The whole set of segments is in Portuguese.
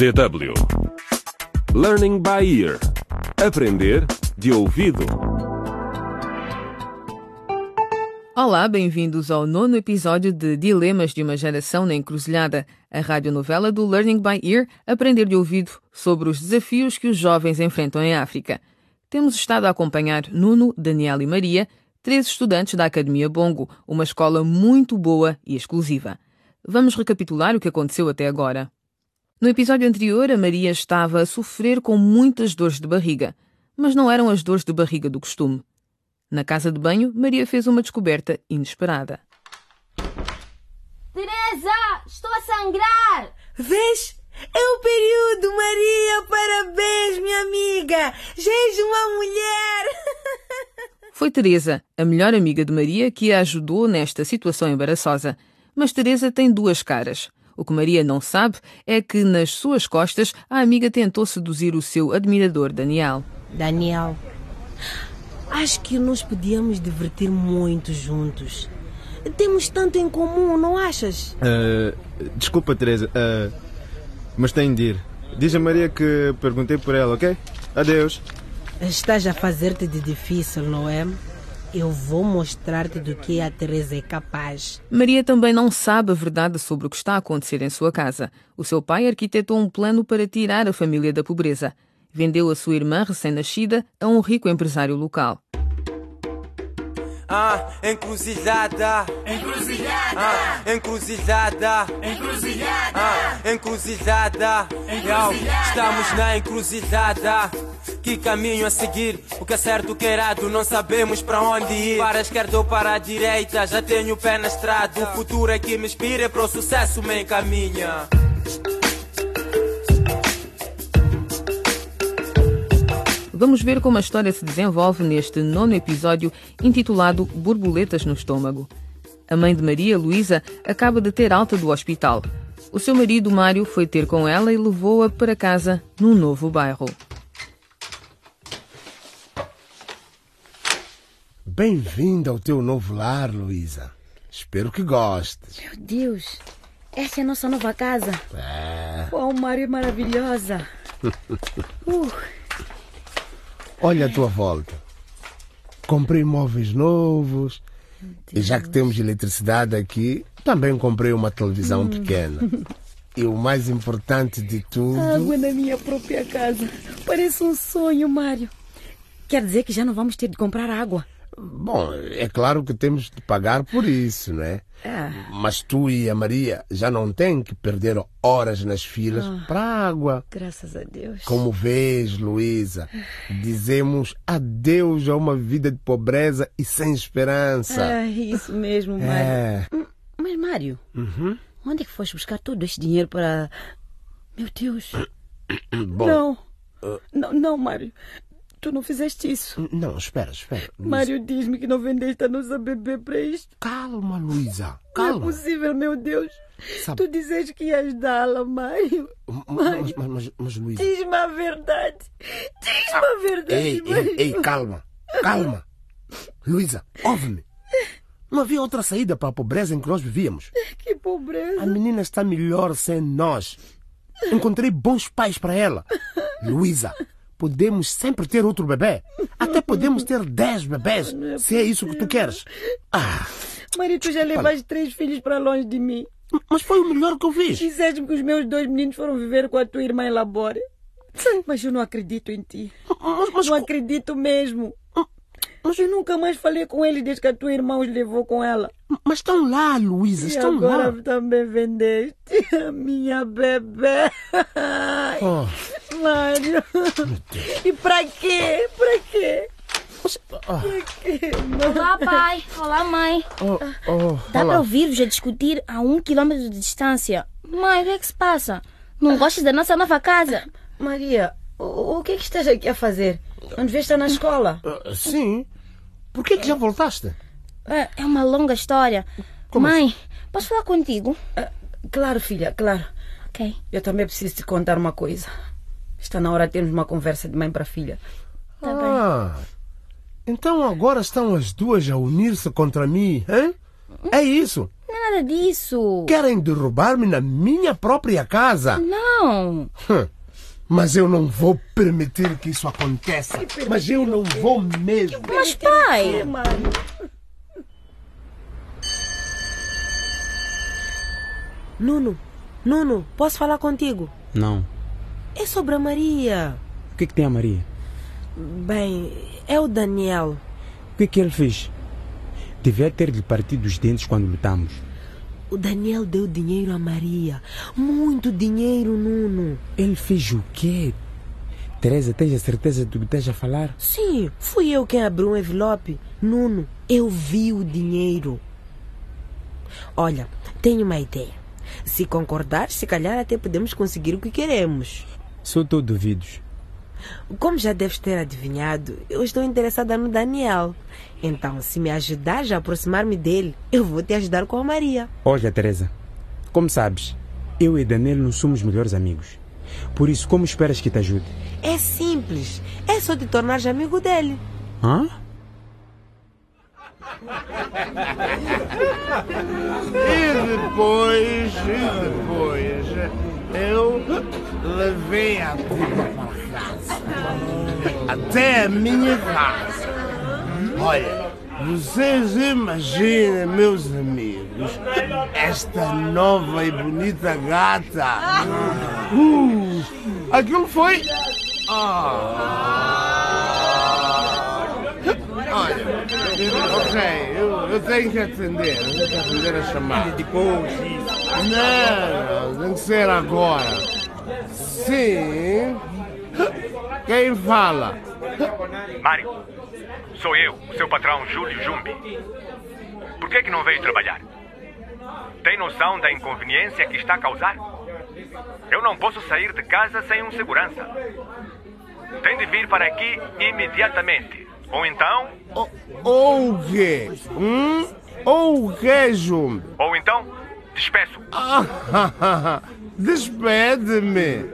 DW Learning by Ear Aprender de ouvido Olá, bem-vindos ao nono episódio de Dilemas de uma Geração na Encruzilhada, a radionovela do Learning by Ear Aprender de Ouvido sobre os desafios que os jovens enfrentam em África. Temos estado a acompanhar Nuno, Daniel e Maria, três estudantes da Academia Bongo, uma escola muito boa e exclusiva. Vamos recapitular o que aconteceu até agora. No episódio anterior, a Maria estava a sofrer com muitas dores de barriga, mas não eram as dores de barriga do costume. Na casa de banho, Maria fez uma descoberta inesperada. Teresa, estou a sangrar! Vês? É o período, Maria! Parabéns, minha amiga! Já és uma mulher! Foi Teresa, a melhor amiga de Maria, que a ajudou nesta situação embaraçosa. Mas Teresa tem duas caras. O que Maria não sabe é que nas suas costas a amiga tentou seduzir o seu admirador Daniel. Daniel, acho que nos podíamos divertir muito juntos. Temos tanto em comum, não achas? Uh, desculpa, Teresa, uh, mas tenho de ir. Diz a Maria que perguntei por ela, ok? Adeus. Estás a fazer-te de difícil, não é? Eu vou mostrar-te do que a Teresa é capaz. Maria também não sabe a verdade sobre o que está a acontecer em sua casa. O seu pai arquitetou um plano para tirar a família da pobreza. Vendeu a sua irmã recém-nascida a um rico empresário local. Ah, encruzilhada. Encruzilhada. Ah, encruzilhada. Encruzilhada. Ah, encruzilhada. Encruzilhada. Yo, Estamos na encruzilhada. Que caminho a seguir? O que é certo, o que é errado, não sabemos para onde ir. Para a esquerda ou para a direita, já tenho o pé na estrada. O futuro é que me inspira, para o sucesso me encaminha. Vamos ver como a história se desenvolve neste nono episódio intitulado Borboletas no Estômago. A mãe de Maria, Luísa, acaba de ter alta do hospital. O seu marido, Mário, foi ter com ela e levou-a para casa num novo bairro. Bem-vinda ao teu novo lar, Luísa. Espero que gostes. Meu Deus, essa é a nossa nova casa. É. Mário é maravilhosa. Uh, Olha a tua volta. Comprei móveis novos. E já que temos eletricidade aqui, também comprei uma televisão pequena. E o mais importante de tudo. água na minha própria casa. Parece um sonho, Mário. Quer dizer que já não vamos ter de comprar água. Bom, é claro que temos de pagar por isso, né? Ah, Mas tu e a Maria já não têm que perder horas nas filas para água. graças a Deus. Como vês, Luísa, dizemos adeus a uma vida de pobreza e sem esperança. Ah, isso mesmo, Mário. É. Mas, Mário, Uhum. onde é que foste buscar todo este dinheiro para. Meu Deus. Bom, Não. Não, não, Mário. Tu não fizeste isso. não, espera, espera. Luísa. Mário, diz-me que não vendeste a nossa bebê para isto. Calma, Luísa, Não é calma. possível, meu Deus. Sabe- Tu dizes que ias dá-la, Mário. Mas, mas, mas, mas, Luísa. Diz-me a verdade. Diz-me a verdade, Ei, ei, ei, calma, calma. Luísa, ouve-me. Não havia outra saída para a pobreza em que nós vivíamos. Que pobreza. A menina está melhor sem nós. Encontrei bons pais para ela. Luísa, podemos sempre ter outro bebê. Até podemos ter dez bebês, se é isso que tu queres. Ah, Mário, tu já levaste três filhos para longe de mim. mas foi o melhor que eu fiz. Disseste-me que os meus dois meninos foram viver com a tua irmã em Labore. Mas eu não acredito em ti. Mas, mas, Não acredito mesmo. Eu nunca mais falei com eles desde que a tua irmã os levou com ela. mas estão lá, Luísa, estão agora lá. também vendeste a minha bebê. Oh, Mário. E pra quê? Pra quê? Olá, pai. Olá, mãe. oh, oh, Dá para ouvir-vos a discutir a um quilômetro de distância. Mãe, o que é que se passa? Não gostas da nossa nova casa? Maria, o, o que é que estás aqui a fazer? Não devias estar na escola? Ah, sim. Por que, que já voltaste? É é uma longa história. mãe, posso falar contigo? Ah, claro, filha, claro. Ok. Eu também preciso te contar uma coisa. Está na hora de termos uma conversa de mãe para filha. Tá bem. ah, então agora estão as duas a unir-se contra mim, hein? É isso. Não é nada disso. Querem derrubar-me na minha própria casa. Não. Hum, Mas eu não vou permitir que isso aconteça. Mas eu não vou mesmo. Mas pai. Nuno, Nuno, posso falar contigo? Não. É sobre a Maria. O que, que tem a Maria? Bem, é o Daniel. O que, que ele fez? Devia ter-lhe partido os dentes quando lutamos. O Daniel deu dinheiro a Maria. Muito dinheiro, Nuno. Ele fez o quê? Teresa, tens a certeza do que estás a falar? Sim, fui eu quem abriu um envelope. Nuno, eu vi o dinheiro. Olha, tenho uma ideia. Se concordar, se calhar até podemos conseguir o que queremos. Sou todo ouvidos. Como já deves ter adivinhado, eu estou interessada no Daniel. Então, se me ajudares a aproximar-me dele, eu vou te ajudar com a Maria. Olha, Teresa, como sabes, eu e Daniel não somos melhores amigos. Por isso, como esperas que te ajude? É simples. É só te tornares amigo dele. Hã? E depois, e depois, eu levei a tipa para casa. Até a minha casa. Olha, vocês imaginem, meus amigos, esta nova e bonita gata. Uh, aquilo foi. Ah. Olha, ok, eu, eu tenho que atender, eu tenho que atender a chamada. Depois, isso. Não, não, tem que ser agora. Sim. Quem fala? Mário, sou eu, o seu patrão Júlio Jumbi. Por que, que não veio trabalhar? Tem noção da inconveniência que está a causar? Eu não posso sair de casa sem um segurança. Tem de vir para aqui imediatamente. Ou então, Ou o quê? Hum? Ou o quê, Jumbo? ou então, despeço. Despede-me.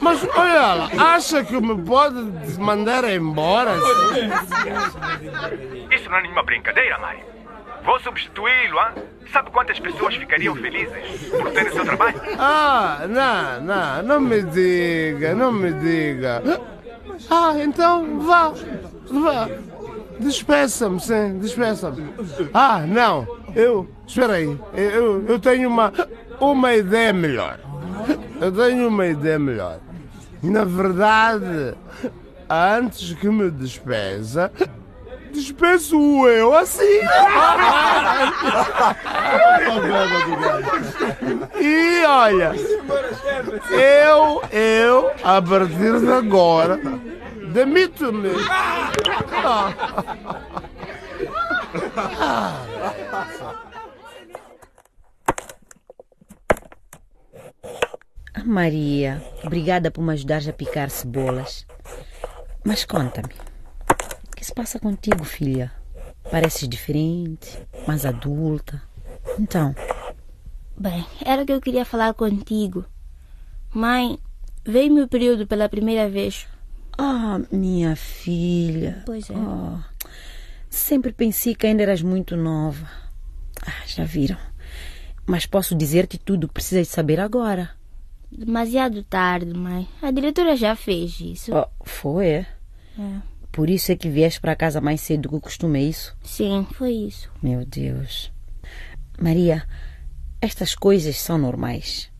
Mas olha lá, acha que me pode mandar embora? Isso não é nenhuma brincadeira, Mário. Vou substituí-lo, ah? Sabe quantas pessoas ficariam felizes por terem seu trabalho? Ah, não, não, não me diga, não me diga. Ah, então vá, vá. Despeça-me, sim, despeça-me. Ah, não, eu, espera aí, eu, eu tenho uma, uma ideia melhor. Eu tenho uma ideia melhor. Na verdade, antes que me despeça, despeço eu assim. E olha, eu, eu, a partir de agora, demito-me. Maria, obrigada por me ajudares a picar cebolas. Mas conta-me, o que se passa contigo, filha? Pareces diferente, mais adulta. Então, Bem, era o que eu queria falar contigo. Mãe, veio meu período pela primeira vez. ah, minha filha. Pois é. Oh, sempre pensei que ainda eras muito nova. Ah, já viram. Mas posso dizer-te tudo o que precisas saber agora. Demasiado tarde, mãe. A diretora já fez isso. Oh, foi? é? É. Por isso é que vieste para casa mais cedo do que o costume, é isso? Sim, foi isso. Meu Deus. Maria, estas coisas são normais.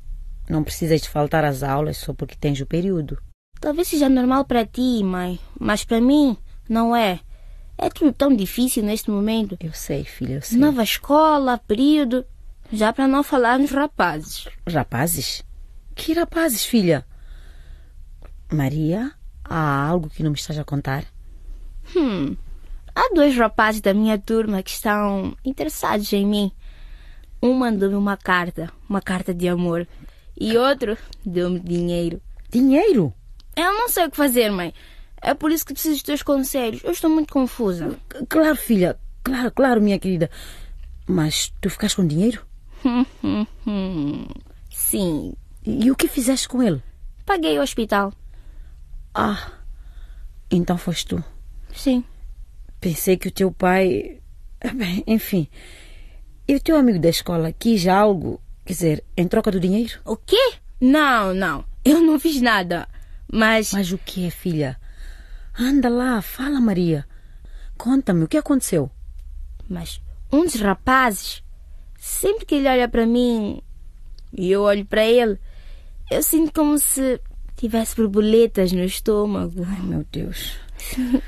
Não precisas de faltar às aulas só porque tens o período. Talvez seja normal para ti, mãe, mas para mim não é. É tudo tão difícil neste momento. Eu sei, filha, eu sei. Nova escola, período. Já para não falar nos rapazes. Rapazes? Que rapazes, filha? Maria, há algo que não me estás a contar? Hum. Há dois rapazes da minha turma que estão interessados em mim. Um mandou-me uma carta, uma carta de amor. E outro deu-me dinheiro. Dinheiro? Eu não sei o que fazer, mãe. É por isso que preciso dos teus conselhos. Eu estou muito confusa. Claro, filha. Claro, claro, minha querida. Mas tu ficaste com dinheiro? Sim. E o que fizeste com ele? Paguei o hospital. Ah, então foste tu. Sim. Pensei que o teu pai. Bem, enfim. E o teu amigo da escola quis algo, quer dizer, em troca do dinheiro? O quê? Não, não. Eu não fiz nada. Mas. Mas o que, filha? Anda lá, fala, Maria. Conta-me, o que aconteceu? Mas um dos rapazes, sempre que ele olha para mim e eu olho para ele, eu sinto como se tivesse borboletas no estômago. Ai, meu Deus.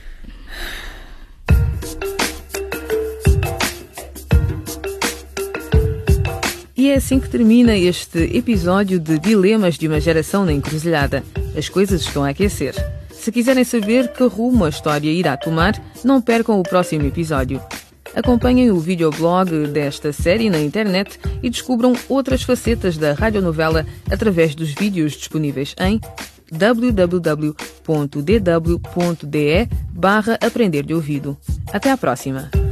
E é assim que termina este episódio de Dilemas de uma Geração na Encruzilhada. As coisas estão a aquecer. Se quiserem saber que rumo a história irá tomar, não percam o próximo episódio. Acompanhem o videoblog desta série na internet e descubram outras facetas da radionovela através dos vídeos disponíveis em www.dw.de barra aprender de ouvido. Até à próxima!